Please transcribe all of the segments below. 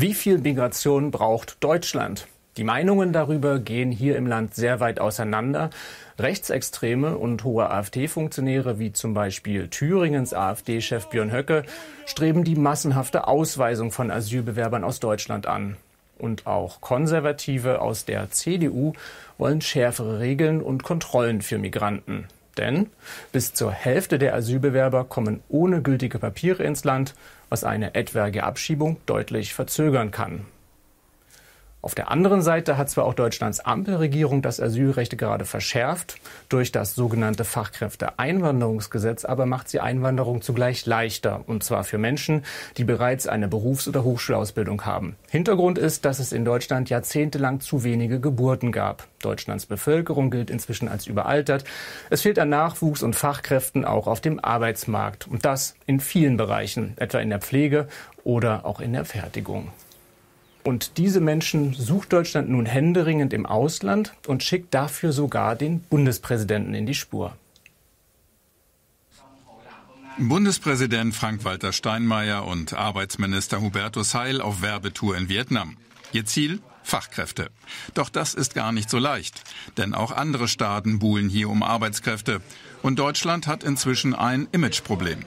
Wie viel Migration braucht Deutschland? Die Meinungen darüber gehen hier im Land sehr weit auseinander. Rechtsextreme und hohe AfD-Funktionäre, wie zum Beispiel Thüringens AfD-Chef Björn Höcke, streben die massenhafte Ausweisung von Asylbewerbern aus Deutschland an. Und auch Konservative aus der CDU wollen schärfere Regeln und Kontrollen für Migranten. Denn bis zur Hälfte der Asylbewerber kommen ohne gültige Papiere ins Land, was eine etwaige Abschiebung deutlich verzögern kann. Auf der anderen Seite hat zwar auch Deutschlands Ampelregierung das Asylrecht gerade verschärft durch das sogenannte Fachkräfteeinwanderungsgesetz, aber macht sie Einwanderung zugleich leichter, und zwar für Menschen, die bereits eine Berufs- oder Hochschulausbildung haben. Hintergrund ist, dass es in Deutschland jahrzehntelang zu wenige Geburten gab. Deutschlands Bevölkerung gilt inzwischen als überaltert. Es fehlt an Nachwuchs und Fachkräften auch auf dem Arbeitsmarkt. Und das in vielen Bereichen, etwa in der Pflege oder auch in der Fertigung. Und diese Menschen sucht Deutschland nun händeringend im Ausland und schickt dafür sogar den Bundespräsidenten in die Spur. Bundespräsident Frank-Walter Steinmeier und Arbeitsminister Hubertus Heil auf Werbetour in Vietnam. Ihr Ziel? Fachkräfte. Doch das ist gar nicht so leicht, denn auch andere Staaten buhlen hier um Arbeitskräfte. Und Deutschland hat inzwischen ein Imageproblem.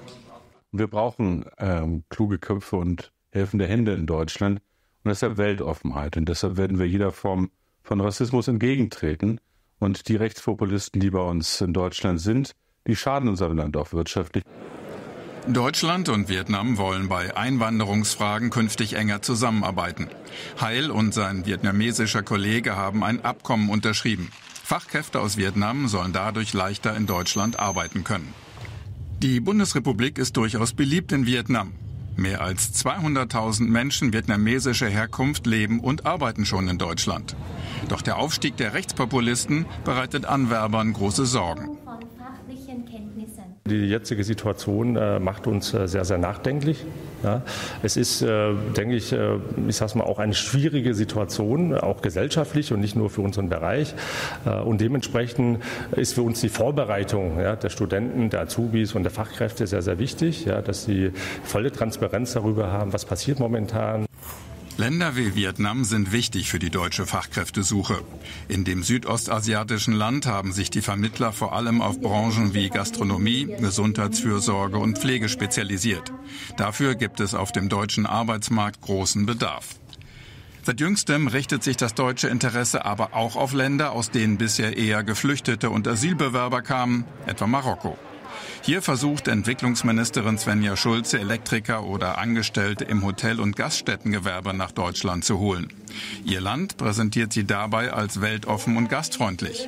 Wir brauchen ähm, kluge Köpfe und helfende Hände in Deutschland. Und deshalb Weltoffenheit. Und deshalb werden wir jeder Form von Rassismus entgegentreten. Und die Rechtspopulisten, die bei uns in Deutschland sind, die schaden unserem Land auch wirtschaftlich. Deutschland und Vietnam wollen bei Einwanderungsfragen künftig enger zusammenarbeiten. Heil und sein vietnamesischer Kollege haben ein Abkommen unterschrieben. Fachkräfte aus Vietnam sollen dadurch leichter in Deutschland arbeiten können. Die Bundesrepublik ist durchaus beliebt in Vietnam. Mehr als 200.000 Menschen vietnamesischer Herkunft leben und arbeiten schon in Deutschland. Doch der Aufstieg der Rechtspopulisten bereitet Anwerbern große Sorgen. Die jetzige Situation äh, macht uns äh, sehr, sehr nachdenklich. Ja. Es ist, äh, denke ich, äh, ich sage mal, auch eine schwierige Situation, auch gesellschaftlich und nicht nur für unseren Bereich. Äh, und dementsprechend ist für uns die Vorbereitung ja, der Studenten, der Azubis und der Fachkräfte sehr, sehr wichtig, ja, dass sie volle Transparenz darüber haben, was passiert momentan. Länder wie Vietnam sind wichtig für die deutsche Fachkräftesuche. In dem südostasiatischen Land haben sich die Vermittler vor allem auf Branchen wie Gastronomie, Gesundheitsfürsorge und Pflege spezialisiert. Dafür gibt es auf dem deutschen Arbeitsmarkt großen Bedarf. Seit jüngstem richtet sich das deutsche Interesse aber auch auf Länder, aus denen bisher eher Geflüchtete und Asylbewerber kamen, etwa Marokko. Hier versucht Entwicklungsministerin Svenja Schulze, Elektriker oder Angestellte im Hotel- und Gaststättengewerbe nach Deutschland zu holen. Ihr Land präsentiert sie dabei als weltoffen und gastfreundlich.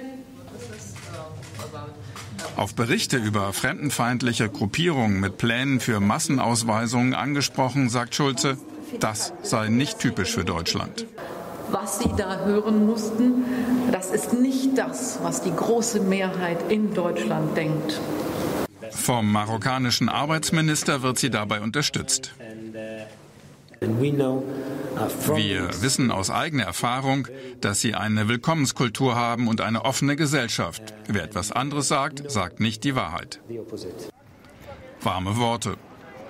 Auf Berichte über fremdenfeindliche Gruppierungen mit Plänen für Massenausweisungen angesprochen, sagt Schulze, das sei nicht typisch für Deutschland. Was Sie da hören mussten, das ist nicht das, was die große Mehrheit in Deutschland denkt. Vom marokkanischen Arbeitsminister wird sie dabei unterstützt. Wir wissen aus eigener Erfahrung, dass sie eine Willkommenskultur haben und eine offene Gesellschaft. Wer etwas anderes sagt, sagt nicht die Wahrheit. Warme Worte.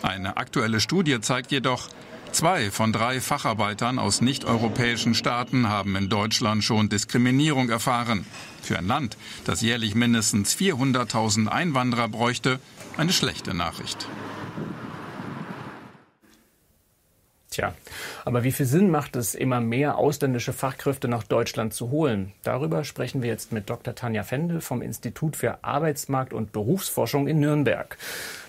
Eine aktuelle Studie zeigt jedoch, Zwei von drei Facharbeitern aus nicht-europäischen Staaten haben in Deutschland schon Diskriminierung erfahren. Für ein Land, das jährlich mindestens 400.000 Einwanderer bräuchte, eine schlechte Nachricht. Tja, aber wie viel Sinn macht es, immer mehr ausländische Fachkräfte nach Deutschland zu holen? Darüber sprechen wir jetzt mit Dr. Tanja Fendel vom Institut für Arbeitsmarkt und Berufsforschung in Nürnberg,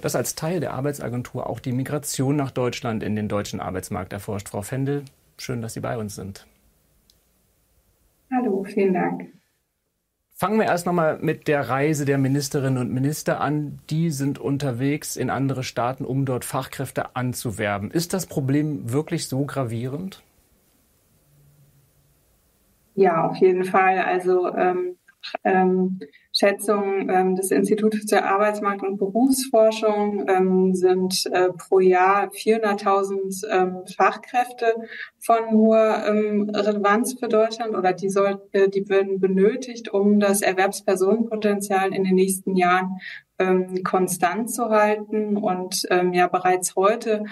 das als Teil der Arbeitsagentur auch die Migration nach Deutschland in den deutschen Arbeitsmarkt erforscht. Frau Fendel, schön, dass Sie bei uns sind. Hallo, vielen Dank. Fangen wir erst nochmal mit der Reise der Ministerinnen und Minister an. Die sind unterwegs in andere Staaten, um dort Fachkräfte anzuwerben. Ist das Problem wirklich so gravierend? Ja, auf jeden Fall. Also ähm, ähm, Schätzungen ähm, des Instituts für Arbeitsmarkt- und Berufsforschung ähm, sind äh, pro Jahr 400.000 ähm, Fachkräfte von hoher ähm, Relevanz für Deutschland oder die, soll, äh, die werden benötigt, um das Erwerbspersonenpotenzial in den nächsten Jahren ähm, konstant zu halten. Und ähm, ja, bereits heute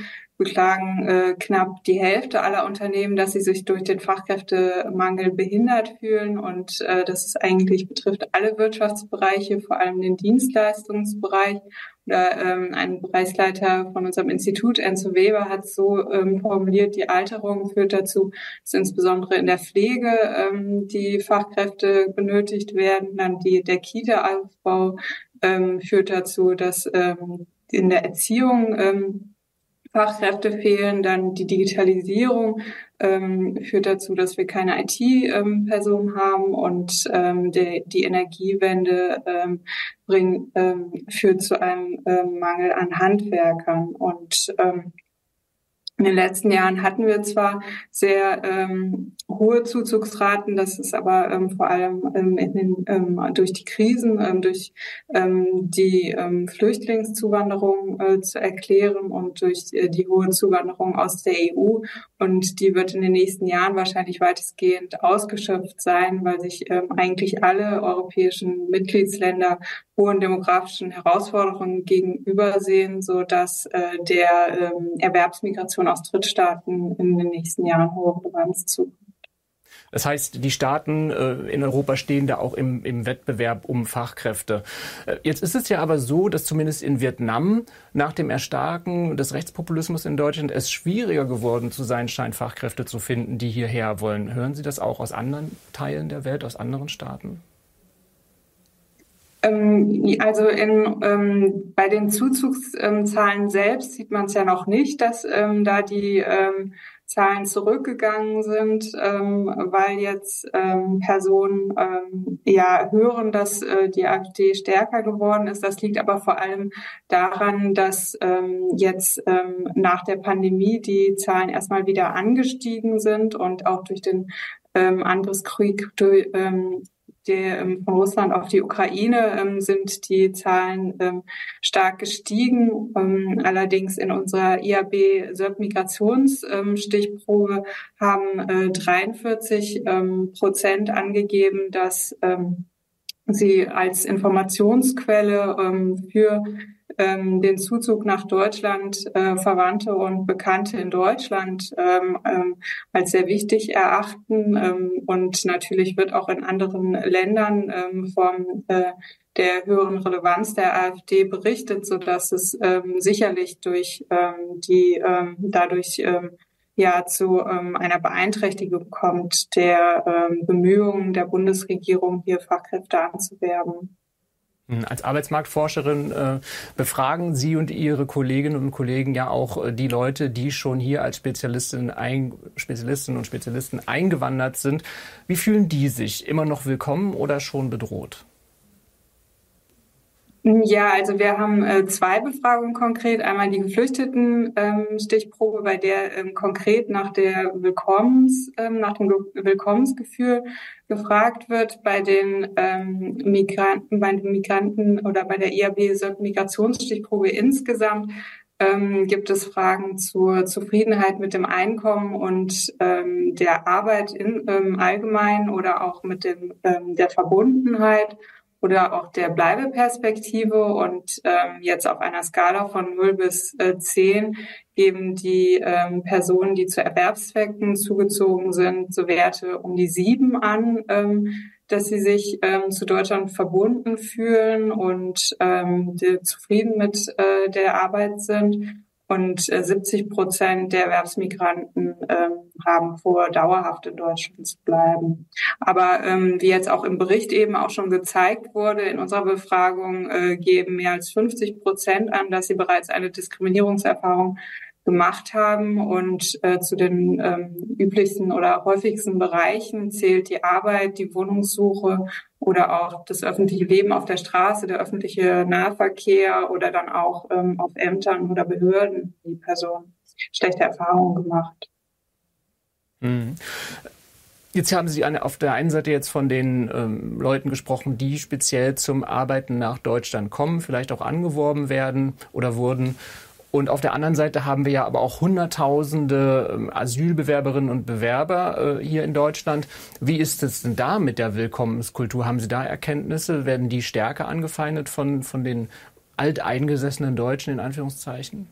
beklagen äh, knapp die Hälfte aller Unternehmen, dass sie sich durch den Fachkräftemangel behindert fühlen. Und äh, das ist eigentlich betrifft alle Wirtschaftsbereiche, vor allem den Dienstleistungsbereich. Oder ähm, ein Bereichsleiter von unserem Institut, Enzo Weber, hat so ähm, formuliert, die Alterung führt dazu, dass insbesondere in der Pflege ähm, die Fachkräfte benötigt werden. Dann die, der Kita-Aufbau ähm, führt dazu, dass ähm, in der Erziehung ähm, Fachkräfte fehlen, dann die Digitalisierung ähm, führt dazu, dass wir keine IT-Personen ähm, haben und ähm, die, die Energiewende ähm, bringt, ähm, führt zu einem ähm, Mangel an Handwerkern und ähm, in den letzten Jahren hatten wir zwar sehr ähm, hohe Zuzugsraten, das ist aber ähm, vor allem ähm, den, ähm, durch die Krisen, ähm, durch ähm, die Flüchtlingszuwanderung äh, zu erklären und durch äh, die hohe Zuwanderung aus der EU. Und die wird in den nächsten Jahren wahrscheinlich weitestgehend ausgeschöpft sein, weil sich eigentlich alle europäischen Mitgliedsländer hohen demografischen Herausforderungen gegenübersehen, so dass äh, der Erwerbsmigration aus Drittstaaten in den nächsten Jahren hohe Relevanz zukommt. Das heißt, die Staaten äh, in Europa stehen da auch im, im Wettbewerb um Fachkräfte. Äh, jetzt ist es ja aber so, dass zumindest in Vietnam nach dem Erstarken des Rechtspopulismus in Deutschland es schwieriger geworden zu sein scheint, Fachkräfte zu finden, die hierher wollen. Hören Sie das auch aus anderen Teilen der Welt, aus anderen Staaten? Ähm, also in, ähm, bei den Zuzugszahlen selbst sieht man es ja noch nicht, dass ähm, da die ähm, Zahlen zurückgegangen sind, ähm, weil jetzt ähm, Personen ja hören, dass äh, die AfD stärker geworden ist. Das liegt aber vor allem daran, dass jetzt nach der Pandemie die Zahlen erstmal wieder angestiegen sind und auch durch den ähm, Angriffskrieg durch, ähm, der, ähm, von Russland auf die Ukraine ähm, sind die Zahlen ähm, stark gestiegen. Ähm, allerdings in unserer IAB-Migrationsstichprobe ähm, haben äh, 43 ähm, Prozent angegeben, dass sie als Informationsquelle für ähm, den Zuzug nach Deutschland äh, Verwandte und Bekannte in Deutschland ähm, ähm, als sehr wichtig erachten. Ähm, und natürlich wird auch in anderen Ländern ähm, von äh, der höheren Relevanz der AfD berichtet, so dass es ähm, sicherlich durch ähm, die ähm, dadurch ähm, ja zu ähm, einer Beeinträchtigung kommt der ähm, Bemühungen der Bundesregierung, hier Fachkräfte anzuwerben. Als Arbeitsmarktforscherin äh, befragen Sie und Ihre Kolleginnen und Kollegen ja auch äh, die Leute, die schon hier als Spezialistinnen, ein, Spezialistinnen und Spezialisten eingewandert sind. Wie fühlen die sich? Immer noch willkommen oder schon bedroht? Ja, also wir haben äh, zwei Befragungen konkret. Einmal die Geflüchteten-Stichprobe, ähm, bei der ähm, konkret nach der Willkommens, ähm, nach dem Willkommensgefühl gefragt wird. Bei den ähm, Migranten, bei den Migranten oder bei der IAB-Migrationsstichprobe insgesamt ähm, gibt es Fragen zur Zufriedenheit mit dem Einkommen und der Arbeit in, ähm, allgemein oder auch mit dem, der Verbundenheit oder auch der Bleibeperspektive. Und ähm, jetzt auf einer Skala von 0 bis äh, 10 geben die ähm, Personen, die zu Erwerbszwecken zugezogen sind, so Werte um die 7 an, ähm, dass sie sich ähm, zu Deutschland verbunden fühlen und ähm, zufrieden mit äh, der Arbeit sind und 70 äh, Prozent der Erwerbsmigranten ähm, haben vor, dauerhaft in Deutschland zu bleiben. Aber ähm, wie jetzt auch im Bericht eben auch schon gezeigt wurde, in unserer Befragung äh, geben mehr als 50 Prozent an, dass sie bereits eine Diskriminierungserfahrung gemacht haben. Und äh, zu den ähm, üblichsten oder häufigsten Bereichen zählt die Arbeit, die Wohnungssuche oder auch das öffentliche Leben auf der Straße, der öffentliche Nahverkehr oder dann auch ähm, auf Ämtern oder Behörden die Person schlechte Erfahrungen gemacht. Mhm. Jetzt haben Sie auf der einen Seite jetzt von den ähm, Leuten gesprochen, die speziell zum Arbeiten nach Deutschland kommen, vielleicht auch angeworben werden oder wurden. Und auf der anderen Seite haben wir ja aber auch Hunderttausende ähm, Asylbewerberinnen und Bewerber äh, hier in Deutschland. Wie ist es denn da mit der Willkommenskultur? Haben Sie da Erkenntnisse? Werden die stärker angefeindet von, von den alteingesessenen Deutschen in Anführungszeichen?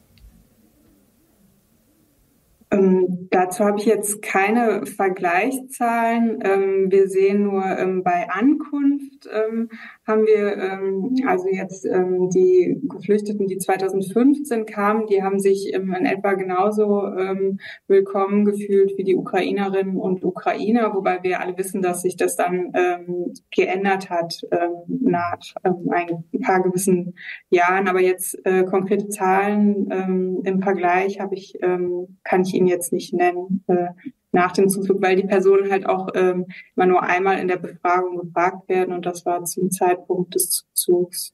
Ähm, dazu habe ich jetzt keine Vergleichszahlen. Ähm, wir sehen nur ähm, bei Ankunft ähm, haben wir ähm, also jetzt ähm, die Geflüchteten, die 2015 kamen, die haben sich in etwa genauso willkommen gefühlt wie die Ukrainerinnen und Ukrainer, wobei wir alle wissen, dass sich das dann geändert hat nach ein paar gewissen Jahren. Aber jetzt äh, konkrete Zahlen im Vergleich habe ich kann ich ihn jetzt nicht nennen äh, nach dem Zuzug, weil die Personen halt auch ähm, immer nur einmal in der Befragung gefragt werden und das war zum Zeitpunkt des Zuzugs.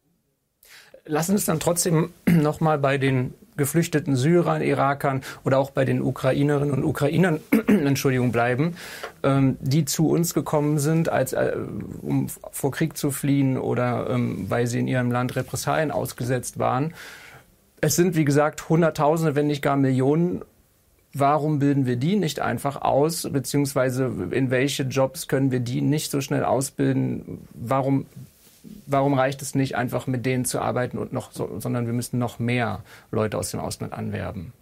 Lassen uns dann trotzdem nochmal bei den geflüchteten Syrern, Irakern oder auch bei den Ukrainerinnen und Ukrainern Entschuldigung, bleiben, ähm, die zu uns gekommen sind, als, äh, um vor Krieg zu fliehen oder ähm, weil sie in ihrem Land Repressalien ausgesetzt waren. Es sind, wie gesagt, Hunderttausende, wenn nicht gar Millionen Warum bilden wir die nicht einfach aus, beziehungsweise in welche Jobs können wir die nicht so schnell ausbilden? Warum, warum reicht es nicht einfach mit denen zu arbeiten und noch, so, sondern wir müssen noch mehr Leute aus dem Ausland anwerben?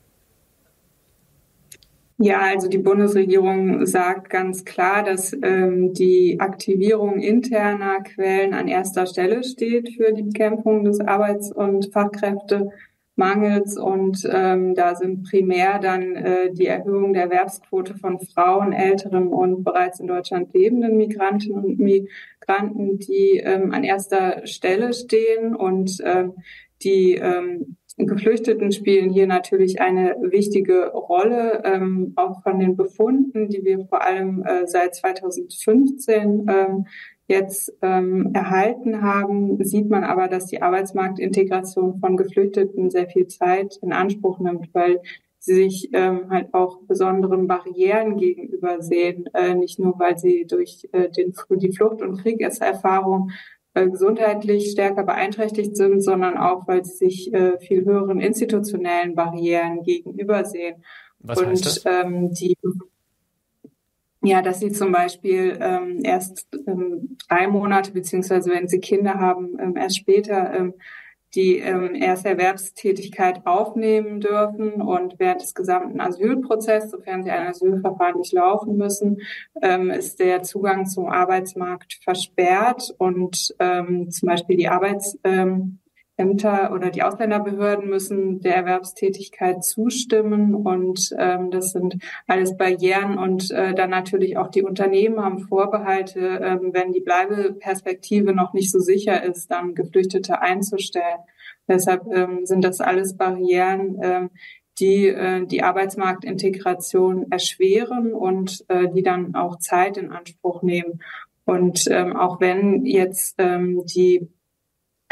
Ja, also die Bundesregierung sagt ganz klar, dass ähm, die Aktivierung interner Quellen an erster Stelle steht für die Bekämpfung des Arbeits- und Fachkräfte. Mangels und ähm, da sind primär dann äh, die Erhöhung der Erwerbsquote von Frauen, älteren und bereits in Deutschland lebenden Migrantinnen und Migranten, die ähm, an erster Stelle stehen. Und ähm, die ähm, Geflüchteten spielen hier natürlich eine wichtige Rolle, ähm, auch von den Befunden, die wir vor allem äh, seit 2015 ähm, jetzt ähm, erhalten haben, sieht man aber, dass die Arbeitsmarktintegration von Geflüchteten sehr viel Zeit in Anspruch nimmt, weil sie sich ähm, halt auch besonderen Barrieren gegenüber sehen, äh, nicht nur weil sie durch äh, den, die Flucht- und Kriegerfahrung äh, gesundheitlich stärker beeinträchtigt sind, sondern auch, weil sie sich äh, viel höheren institutionellen Barrieren gegenübersehen. Was und? Ähm, die ja, dass sie zum Beispiel ähm, erst ähm, drei Monate, beziehungsweise wenn sie Kinder haben, ähm, erst später ähm, die ähm, erste Erwerbstätigkeit aufnehmen dürfen und während des gesamten Asylprozesses, sofern sie ein Asylverfahren nicht laufen müssen, ähm, ist der Zugang zum Arbeitsmarkt versperrt und ähm, zum Beispiel die Arbeits ähm, Ämter oder die Ausländerbehörden müssen der Erwerbstätigkeit zustimmen und ähm, das sind alles Barrieren und äh, dann natürlich auch die Unternehmen haben Vorbehalte, ähm, wenn die Bleibeperspektive noch nicht so sicher ist, dann Geflüchtete einzustellen. Deshalb ähm, sind das alles Barrieren, ähm, die äh, die Arbeitsmarktintegration erschweren und äh, die dann auch Zeit in Anspruch nehmen. Und ähm, auch wenn jetzt ähm, die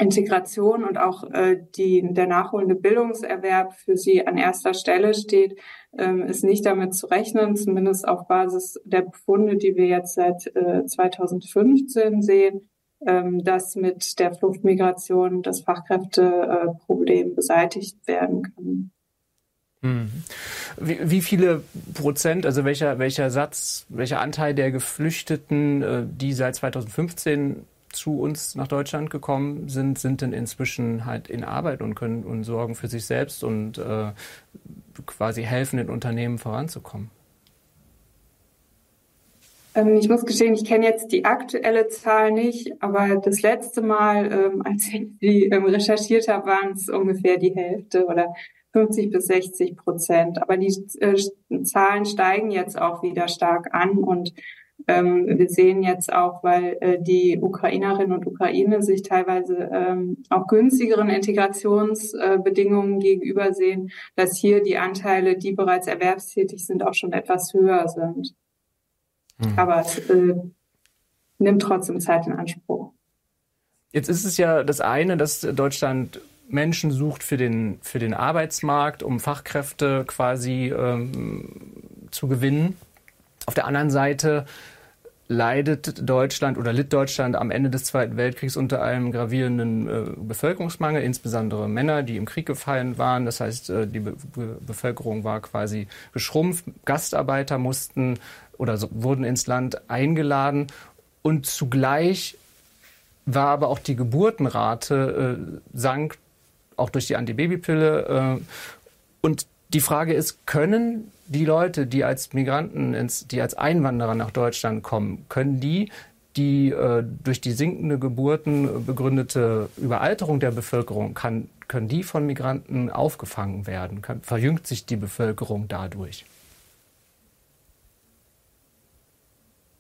Integration und auch äh, die, der nachholende Bildungserwerb für sie an erster Stelle steht, ähm, ist nicht damit zu rechnen, zumindest auf Basis der Befunde, die wir jetzt seit äh, 2015 sehen, ähm, dass mit der Fluchtmigration das Fachkräfteproblem äh, beseitigt werden kann. Hm. Wie, wie, viele Prozent, also welcher, welcher Satz, welcher Anteil der Geflüchteten, äh, die seit 2015 zu uns nach Deutschland gekommen sind, sind denn inzwischen halt in Arbeit und können und sorgen für sich selbst und äh, quasi helfen, den Unternehmen voranzukommen? Ähm, ich muss gestehen, ich kenne jetzt die aktuelle Zahl nicht, aber das letzte Mal, ähm, als ich die ähm, recherchiert habe, waren es ungefähr die Hälfte oder 50 bis 60 Prozent. Aber die äh, Zahlen steigen jetzt auch wieder stark an und ähm, wir sehen jetzt auch, weil äh, die Ukrainerinnen und Ukraine sich teilweise ähm, auch günstigeren Integrationsbedingungen äh, gegenüber sehen, dass hier die Anteile, die bereits erwerbstätig sind, auch schon etwas höher sind. Hm. Aber es äh, nimmt trotzdem Zeit in Anspruch. Jetzt ist es ja das eine, dass Deutschland Menschen sucht für den, für den Arbeitsmarkt, um Fachkräfte quasi ähm, zu gewinnen. Auf der anderen Seite leidet Deutschland oder litt Deutschland am Ende des Zweiten Weltkriegs unter einem gravierenden äh, Bevölkerungsmangel, insbesondere Männer, die im Krieg gefallen waren. Das heißt, äh, die Be Be Bevölkerung war quasi geschrumpft. Gastarbeiter mussten oder so, wurden ins Land eingeladen und zugleich war aber auch die Geburtenrate äh, sank, auch durch die Antibabypille. Äh, und Die Frage ist, können die Leute, die als Migranten, ins, die als Einwanderer nach Deutschland kommen, können die die äh, durch die sinkende Geburten begründete Überalterung der Bevölkerung, kann, können die von Migranten aufgefangen werden? Kann, verjüngt sich die Bevölkerung dadurch?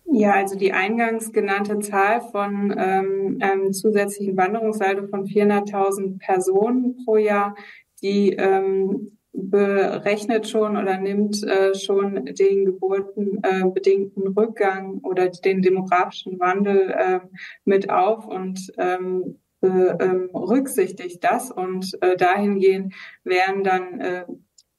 Ja, also die eingangs genannte Zahl von ähm, einem zusätzlichen Wanderungssaldo von 400.000 Personen pro Jahr, die ähm, berechnet schon oder nimmt äh, schon den geburtenbedingten äh, Rückgang oder den demografischen Wandel äh, mit auf und ähm, ähm, berücksichtigt das und äh, dahingehend wären dann äh,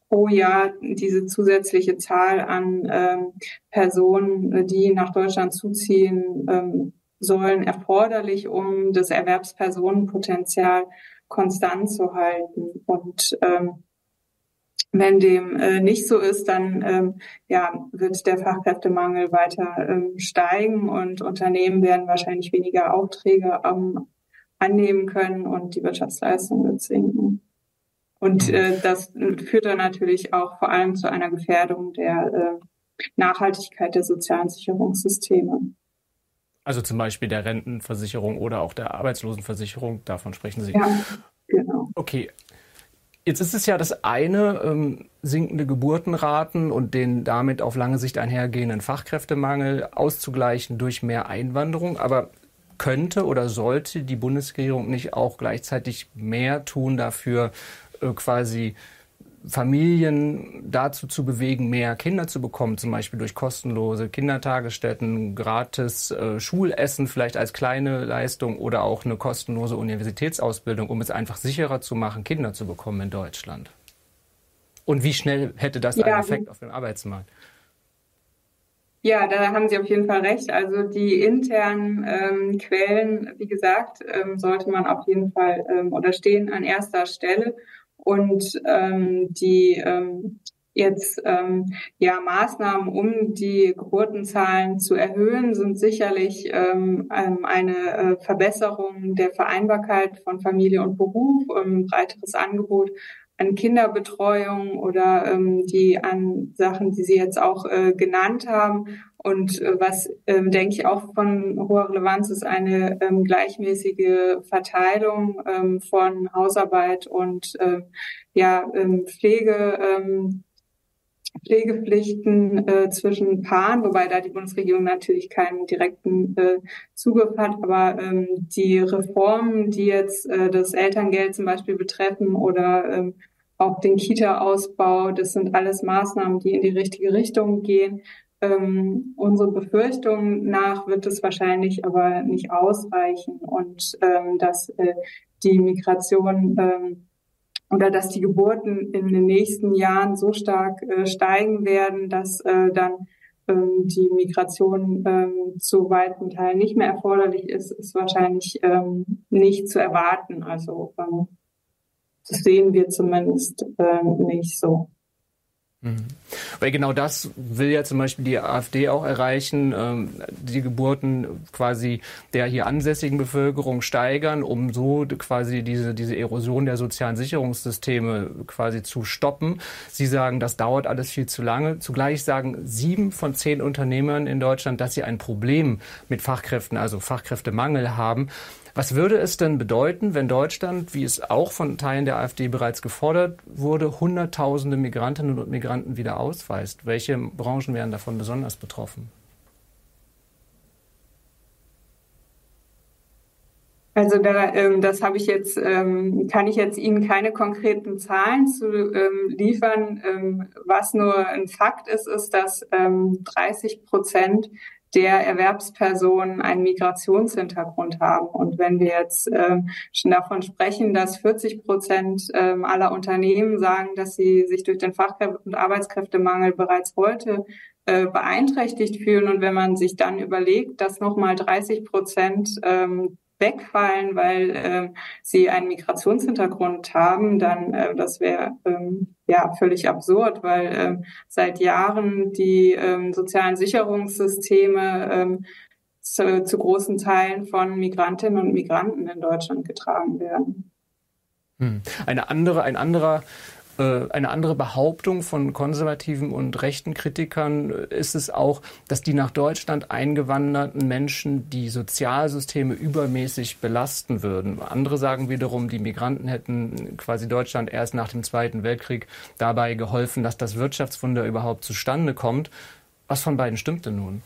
pro Jahr diese zusätzliche Zahl an ähm, Personen, die nach Deutschland zuziehen ähm, sollen, erforderlich, um das Erwerbspersonenpotenzial konstant zu halten. Und ähm, wenn dem äh, nicht so ist, dann ähm, ja, wird der Fachkräftemangel weiter ähm, steigen und Unternehmen werden wahrscheinlich weniger Aufträge ähm, annehmen können und die Wirtschaftsleistung wird sinken. Und mhm. äh, das führt dann natürlich auch vor allem zu einer Gefährdung der äh, Nachhaltigkeit der sozialen Sicherungssysteme. Also zum Beispiel der Rentenversicherung oder auch der Arbeitslosenversicherung, davon sprechen Sie. Ja, genau. Okay. Jetzt ist es ja das eine, ähm, sinkende Geburtenraten und den damit auf lange Sicht einhergehenden Fachkräftemangel auszugleichen durch mehr Einwanderung. Aber könnte oder sollte die Bundesregierung nicht auch gleichzeitig mehr tun dafür, äh, quasi Familien dazu zu bewegen, mehr Kinder zu bekommen, zum Beispiel durch kostenlose Kindertagesstätten, gratis äh, Schulessen vielleicht als kleine Leistung oder auch eine kostenlose Universitätsausbildung, um es einfach sicherer zu machen, Kinder zu bekommen in Deutschland. Und wie schnell hätte das ja, einen Effekt auf den Arbeitsmarkt? Ja, da haben Sie auf jeden Fall recht. Also die internen ähm, Quellen, wie gesagt, ähm, sollte man auf jeden Fall ähm, oder stehen an erster Stelle. Und ähm, die ähm, jetzt ähm, ja Maßnahmen, um die Geburtenzahlen zu erhöhen, sind sicherlich ähm, ähm eine äh, Verbesserung der Vereinbarkeit von Familie und Beruf, ein breiteres Angebot an Kinderbetreuung oder ähm, die an Sachen, die Sie jetzt auch äh, genannt haben. Und äh, was, ähm, denke ich, auch von hoher Relevanz ist eine ähm, gleichmäßige Verteilung ähm, von Hausarbeit und äh, ja, ähm, Pflege. Ähm, Pflegepflichten äh, zwischen Paaren, wobei da die Bundesregierung natürlich keinen direkten äh, Zugriff hat, aber ähm, die Reformen, die jetzt äh, das Elterngeld zum Beispiel betreffen oder ähm, auch den Kita-Ausbau, das sind alles Maßnahmen, die in die richtige Richtung gehen. Ähm, unsere Befürchtung nach wird es wahrscheinlich aber nicht ausreichen und ähm, dass äh, die Migration ähm, oder dass die Geburten in den nächsten Jahren so stark äh, steigen werden, dass äh, dann ähm, die Migration ähm, zu weiten Teilen nicht mehr erforderlich ist, ist wahrscheinlich ähm, nicht zu erwarten. Also ähm, das sehen wir zumindest äh, nicht so. Mhm. Weil genau das will ja zum Beispiel die AfD auch erreichen, ähm, die Geburten quasi der hier ansässigen Bevölkerung steigern, um so quasi diese, diese Erosion der sozialen Sicherungssysteme quasi zu stoppen. Sie sagen, das dauert alles viel zu lange. Zugleich sagen sieben von zehn Unternehmern in Deutschland, dass sie ein Problem mit Fachkräften, also Fachkräftemangel haben. Was würde es denn bedeuten, wenn Deutschland, wie es auch von Teilen der AfD bereits gefordert wurde, Hunderttausende Migrantinnen und Migranten wieder ausweist? Welche Branchen wären davon besonders betroffen? Also da, ähm, das habe ich jetzt, ähm, kann ich jetzt Ihnen keine konkreten Zahlen zu ähm, liefern. Ähm, was nur ein Fakt ist, ist, dass ähm, 30 Prozent der Erwerbspersonen einen Migrationshintergrund haben. Und wenn wir jetzt äh, schon davon sprechen, dass 40 Prozent äh, aller Unternehmen sagen, dass sie sich durch den Fachkräfte- und Arbeitskräftemangel bereits heute äh, beeinträchtigt fühlen und wenn man sich dann überlegt, dass nochmal 30 Prozent ähm, wegfallen, weil äh, sie einen Migrationshintergrund haben, dann äh, das wäre ähm, ja völlig absurd, weil äh, seit Jahren die ähm, sozialen Sicherungssysteme ähm, zu, zu großen Teilen von Migrantinnen und Migranten in Deutschland getragen werden. Hm. Eine andere, ein anderer Äh, eine andere Behauptung von konservativen und rechten Kritikern ist es auch, dass die nach Deutschland eingewanderten Menschen die Sozialsysteme übermäßig belasten würden. Andere sagen wiederum, die Migranten hätten quasi Deutschland erst nach dem Zweiten Weltkrieg dabei geholfen, dass das Wirtschaftswunder überhaupt zustande kommt. Was von beiden stimmt denn nun?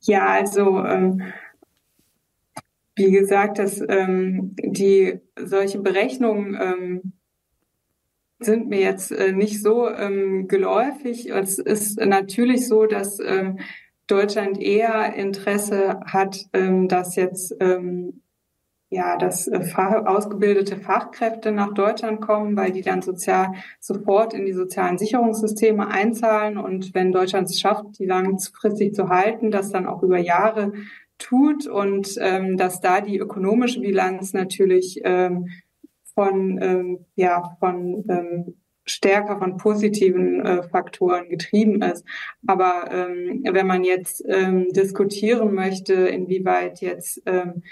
Ja, also ähm, wie gesagt, dass ähm, die solche Berechnungen ähm, sind mir jetzt äh, nicht so ähm, geläufig. Es ist natürlich so, dass ähm, Deutschland eher Interesse hat, ähm, dass jetzt ähm, ja, dass äh, ausgebildete Fachkräfte nach Deutschland kommen, weil die dann sozial sofort in die sozialen Sicherungssysteme einzahlen und wenn Deutschland es schafft, die langfristig zu halten, das dann auch über Jahre tut und ähm, dass da die ökonomische Bilanz natürlich ähm, von ähm, ja von ähm, stärker von positiven äh, Faktoren getrieben ist. Aber ähm, wenn man jetzt ähm, diskutieren möchte, inwieweit jetzt ähm,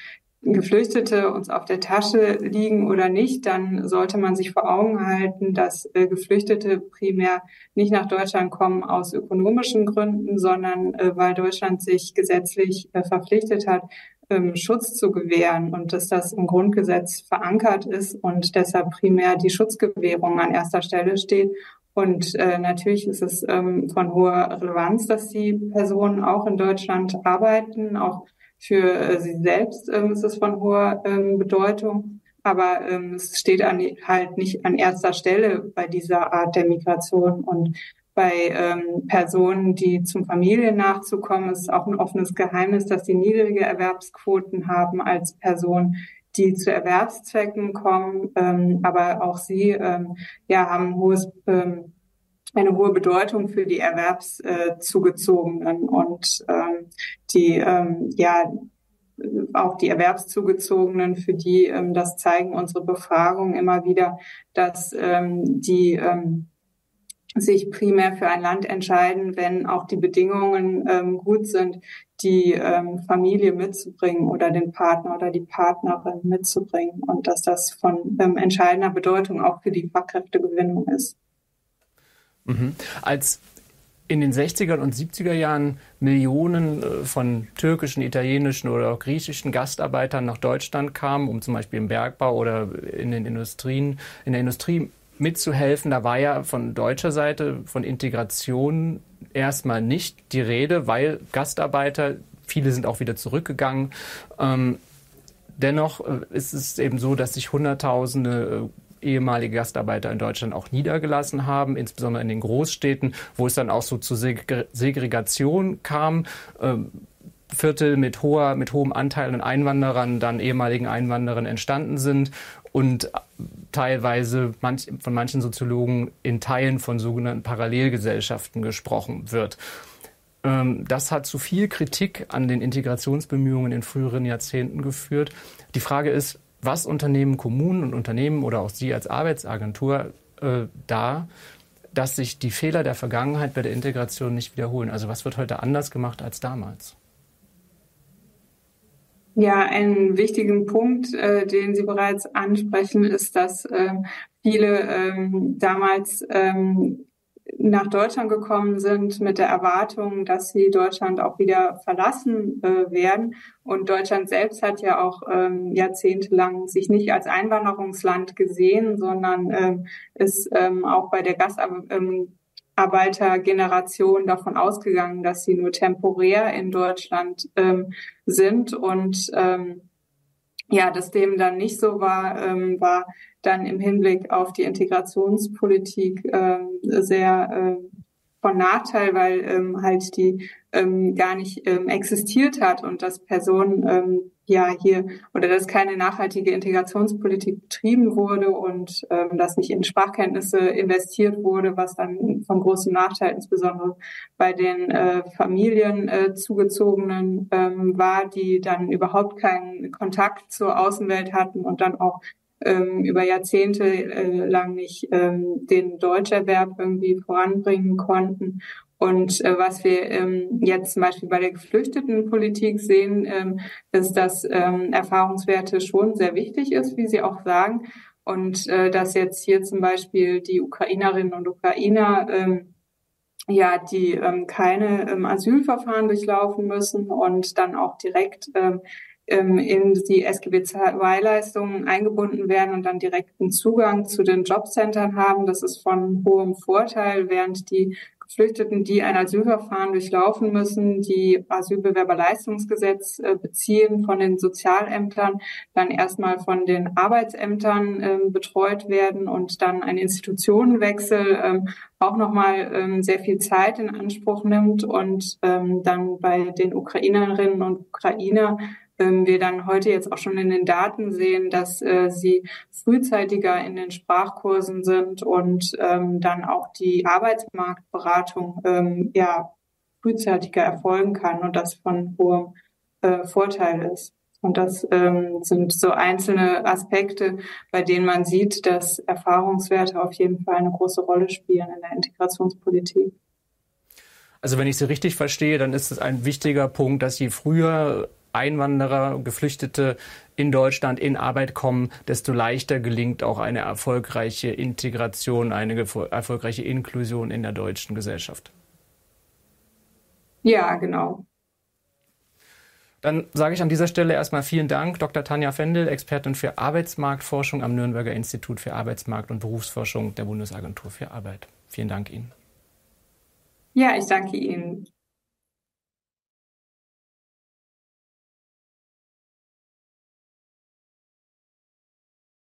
Geflüchtete uns auf der Tasche liegen oder nicht, dann sollte man sich vor Augen halten, dass äh, Geflüchtete primär nicht nach Deutschland kommen aus ökonomischen Gründen, sondern äh, weil Deutschland sich gesetzlich äh, verpflichtet hat, ähm, Schutz zu gewähren und dass das im Grundgesetz verankert ist und deshalb primär die Schutzgewährung an erster Stelle steht. Und äh, natürlich ist es ähm, von hoher Relevanz, dass die Personen auch in Deutschland arbeiten, auch für äh, sie selbst ähm, ist es von hoher ähm, Bedeutung, aber ähm, es steht an, halt nicht an erster Stelle bei dieser Art der Migration und bei ähm, Personen, die zum Familien nachzukommen, ist auch ein offenes Geheimnis, dass sie niedrige Erwerbsquoten haben als Personen, die zu Erwerbszwecken kommen. Ähm, aber auch sie ähm, ja, haben ein hohes ähm, eine hohe Bedeutung für die Erwerbszugezogenen und ähm, die ähm, ja auch die Erwerbszugezogenen, für die ähm, das zeigen unsere Befragungen immer wieder, dass ähm, die ähm, sich primär für ein Land entscheiden, wenn auch die Bedingungen ähm, gut sind, die ähm, Familie mitzubringen oder den Partner oder die Partnerin mitzubringen und dass das von ähm, entscheidender Bedeutung auch für die Fachkräftegewinnung ist. Mhm. Als in den 60er und 70er Jahren Millionen äh, von türkischen, italienischen oder auch griechischen Gastarbeitern nach Deutschland kamen, um zum Beispiel im Bergbau oder in den Industrien, in der Industrie mitzuhelfen. Da war ja von deutscher Seite von Integration erstmal nicht die Rede, weil Gastarbeiter, viele sind auch wieder zurückgegangen. Ähm, dennoch äh, ist es eben so, dass sich Hunderttausende äh, ehemalige Gastarbeiter in Deutschland auch niedergelassen haben, insbesondere in den Großstädten, wo es dann auch so zur Segregation kam. Ähm, Viertel mit hoher, mit hohem Anteil an Einwanderern, dann ehemaligen Einwanderern entstanden sind und teilweise manch, von manchen Soziologen in Teilen von sogenannten Parallelgesellschaften gesprochen wird. Ähm, das hat zu viel Kritik an den Integrationsbemühungen in früheren Jahrzehnten geführt. Die Frage ist, was unternehmen Kommunen und Unternehmen oder auch Sie als Arbeitsagentur äh, da, dass sich die Fehler der Vergangenheit bei der Integration nicht wiederholen? Also was wird heute anders gemacht als damals? Ja, einen wichtigen Punkt, äh, den Sie bereits ansprechen, ist, dass äh, viele ähm, damals ähm, nach Deutschland gekommen sind mit der Erwartung, dass sie Deutschland auch wieder verlassen äh, werden. Und Deutschland selbst hat ja auch ähm, jahrzehntelang sich nicht als Einwanderungsland gesehen, sondern ähm, ist ähm, auch bei der Gastarbeitergeneration ähm, davon ausgegangen, dass sie nur temporär in Deutschland ähm, sind und ähm, ja, dass dem dann nicht so war, ähm, war dann im Hinblick auf die Integrationspolitik ähm, sehr ähm, von Nachteil, weil ähm, halt die ähm, gar nicht ähm, existiert hat und dass Personen ähm, ja hier oder dass keine nachhaltige Integrationspolitik betrieben wurde und ähm, dass nicht in Sprachkenntnisse investiert wurde, was dann von großem Nachteil insbesondere bei den äh, Familien äh, zugezogenen ähm, war, die dann überhaupt keinen Kontakt zur Außenwelt hatten und dann auch ähm, über Jahrzehnte äh, lang nicht ähm, den Deutscherwerb irgendwie voranbringen konnten. Und äh, was wir ähm, jetzt zum Beispiel bei der Geflüchtetenpolitik sehen, ähm, ist, dass ähm, Erfahrungswerte schon sehr wichtig ist, wie Sie auch sagen. Und äh, dass jetzt hier zum Beispiel die Ukrainerinnen und Ukrainer ähm, ja, die ähm, keine ähm, Asylverfahren durchlaufen müssen und dann auch direkt ähm, ähm in die SGB-II-Leistungen eingebunden werden und dann direkten Zugang zu den Jobcentern haben. Das ist von hohem Vorteil, während die Geflüchteten, die ein Asylverfahren durchlaufen müssen, die Asylbewerberleistungsgesetz äh, beziehen von den Sozialämtern, dann erstmal von den Arbeitsämtern äh, betreut werden und dann ein Institutionenwechsel äh, auch nochmal ähm, sehr viel Zeit in Anspruch nimmt und ähm, dann bei den Ukrainerinnen und Ukrainer ähm, wir dann heute jetzt auch schon in den Daten sehen, dass äh, sie frühzeitiger in den Sprachkursen sind und ähm, dann auch die Arbeitsmarktberatung ähm, ja frühzeitiger erfolgen kann und das von hohem äh, Vorteil ist. Und das ähm, sind so einzelne Aspekte, bei denen man sieht, dass Erfahrungswerte auf jeden Fall eine große Rolle spielen in der Integrationspolitik. Also wenn ich Sie richtig verstehe, dann ist es ein wichtiger Punkt, dass je früher Einwanderer, Geflüchtete in Deutschland in Arbeit kommen, desto leichter gelingt auch eine erfolgreiche Integration, eine erfolgreiche Inklusion in der deutschen Gesellschaft. Ja, genau. Dann sage ich an dieser Stelle erstmal vielen Dank, Dr. Tanja Fendel, Expertin für Arbeitsmarktforschung am Nürnberger Institut für Arbeitsmarkt- und Berufsforschung der Bundesagentur für Arbeit. Vielen Dank Ihnen. Ja, ich danke Ihnen.